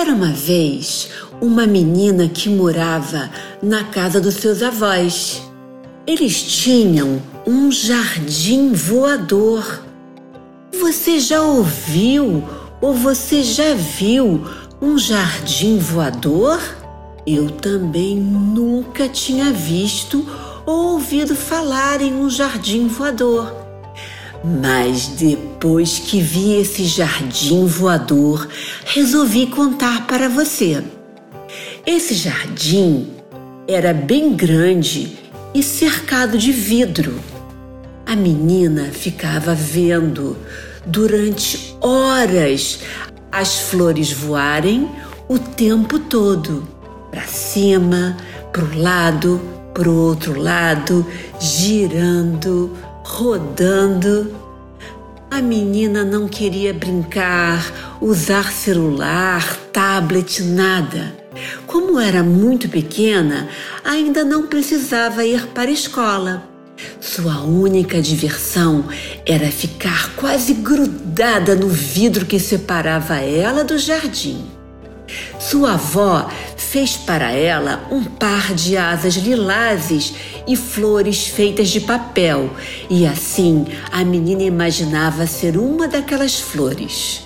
Era uma vez uma menina que morava na casa dos seus avós. Eles tinham um jardim voador. Você já ouviu ou você já viu um jardim voador? Eu também nunca tinha visto ou ouvido falar em um jardim voador. Mas depois que vi esse jardim voador, resolvi contar para você. Esse jardim era bem grande e cercado de vidro. A menina ficava vendo durante horas as flores voarem o tempo todo para cima, para o lado, para o outro lado, girando, rodando. A menina não queria brincar, usar celular, tablet, nada. Como era muito pequena, ainda não precisava ir para a escola. Sua única diversão era ficar quase grudada no vidro que separava ela do jardim. Sua avó fez para ela um par de asas lilazes e flores feitas de papel, e assim a menina imaginava ser uma daquelas flores.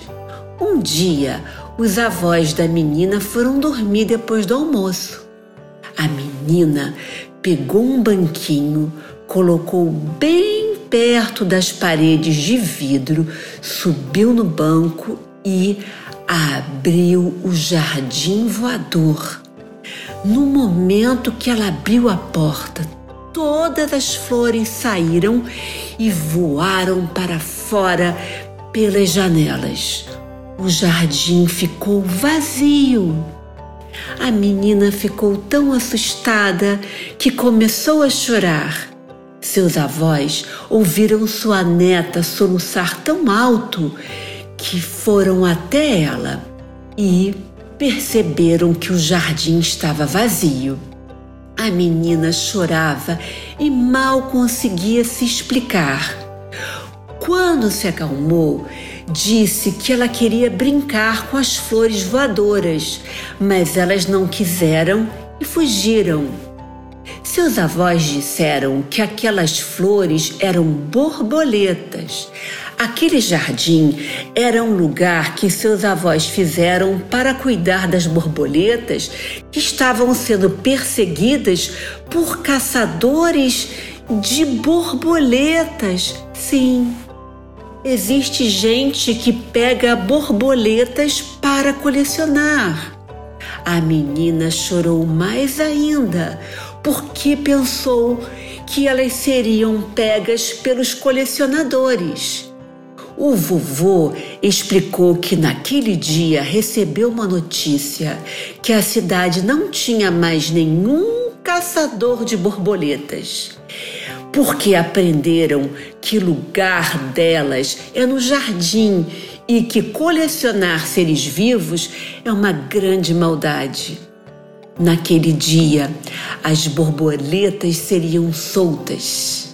Um dia, os avós da menina foram dormir depois do almoço. A menina pegou um banquinho, colocou bem perto das paredes de vidro, subiu no banco e abriu o jardim voador. No momento que ela abriu a porta, todas as flores saíram e voaram para fora pelas janelas. O jardim ficou vazio. A menina ficou tão assustada que começou a chorar. Seus avós ouviram sua neta soluçar tão alto que foram até ela e perceberam que o jardim estava vazio. A menina chorava e mal conseguia se explicar. Quando se acalmou, disse que ela queria brincar com as flores voadoras, mas elas não quiseram e fugiram. Seus avós disseram que aquelas flores eram borboletas. Aquele jardim era um lugar que seus avós fizeram para cuidar das borboletas que estavam sendo perseguidas por caçadores de borboletas. Sim, existe gente que pega borboletas para colecionar. A menina chorou mais ainda porque pensou que elas seriam pegas pelos colecionadores. O vovô explicou que naquele dia recebeu uma notícia que a cidade não tinha mais nenhum caçador de borboletas, porque aprenderam que lugar delas é no jardim e que colecionar seres vivos é uma grande maldade. Naquele dia, as borboletas seriam soltas.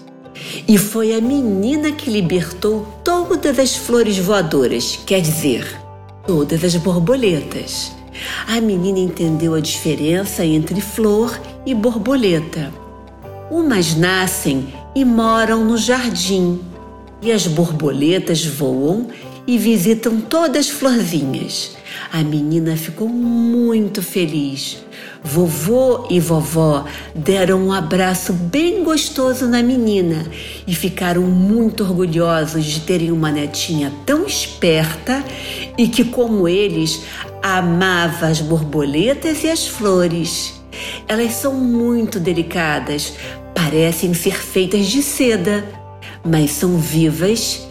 E foi a menina que libertou todas as flores voadoras, quer dizer, todas as borboletas. A menina entendeu a diferença entre flor e borboleta. Umas nascem e moram no jardim, e as borboletas voam e visitam todas as florzinhas. A menina ficou muito feliz. Vovô e vovó deram um abraço bem gostoso na menina e ficaram muito orgulhosos de terem uma netinha tão esperta e que, como eles, amava as borboletas e as flores. Elas são muito delicadas, parecem ser feitas de seda, mas são vivas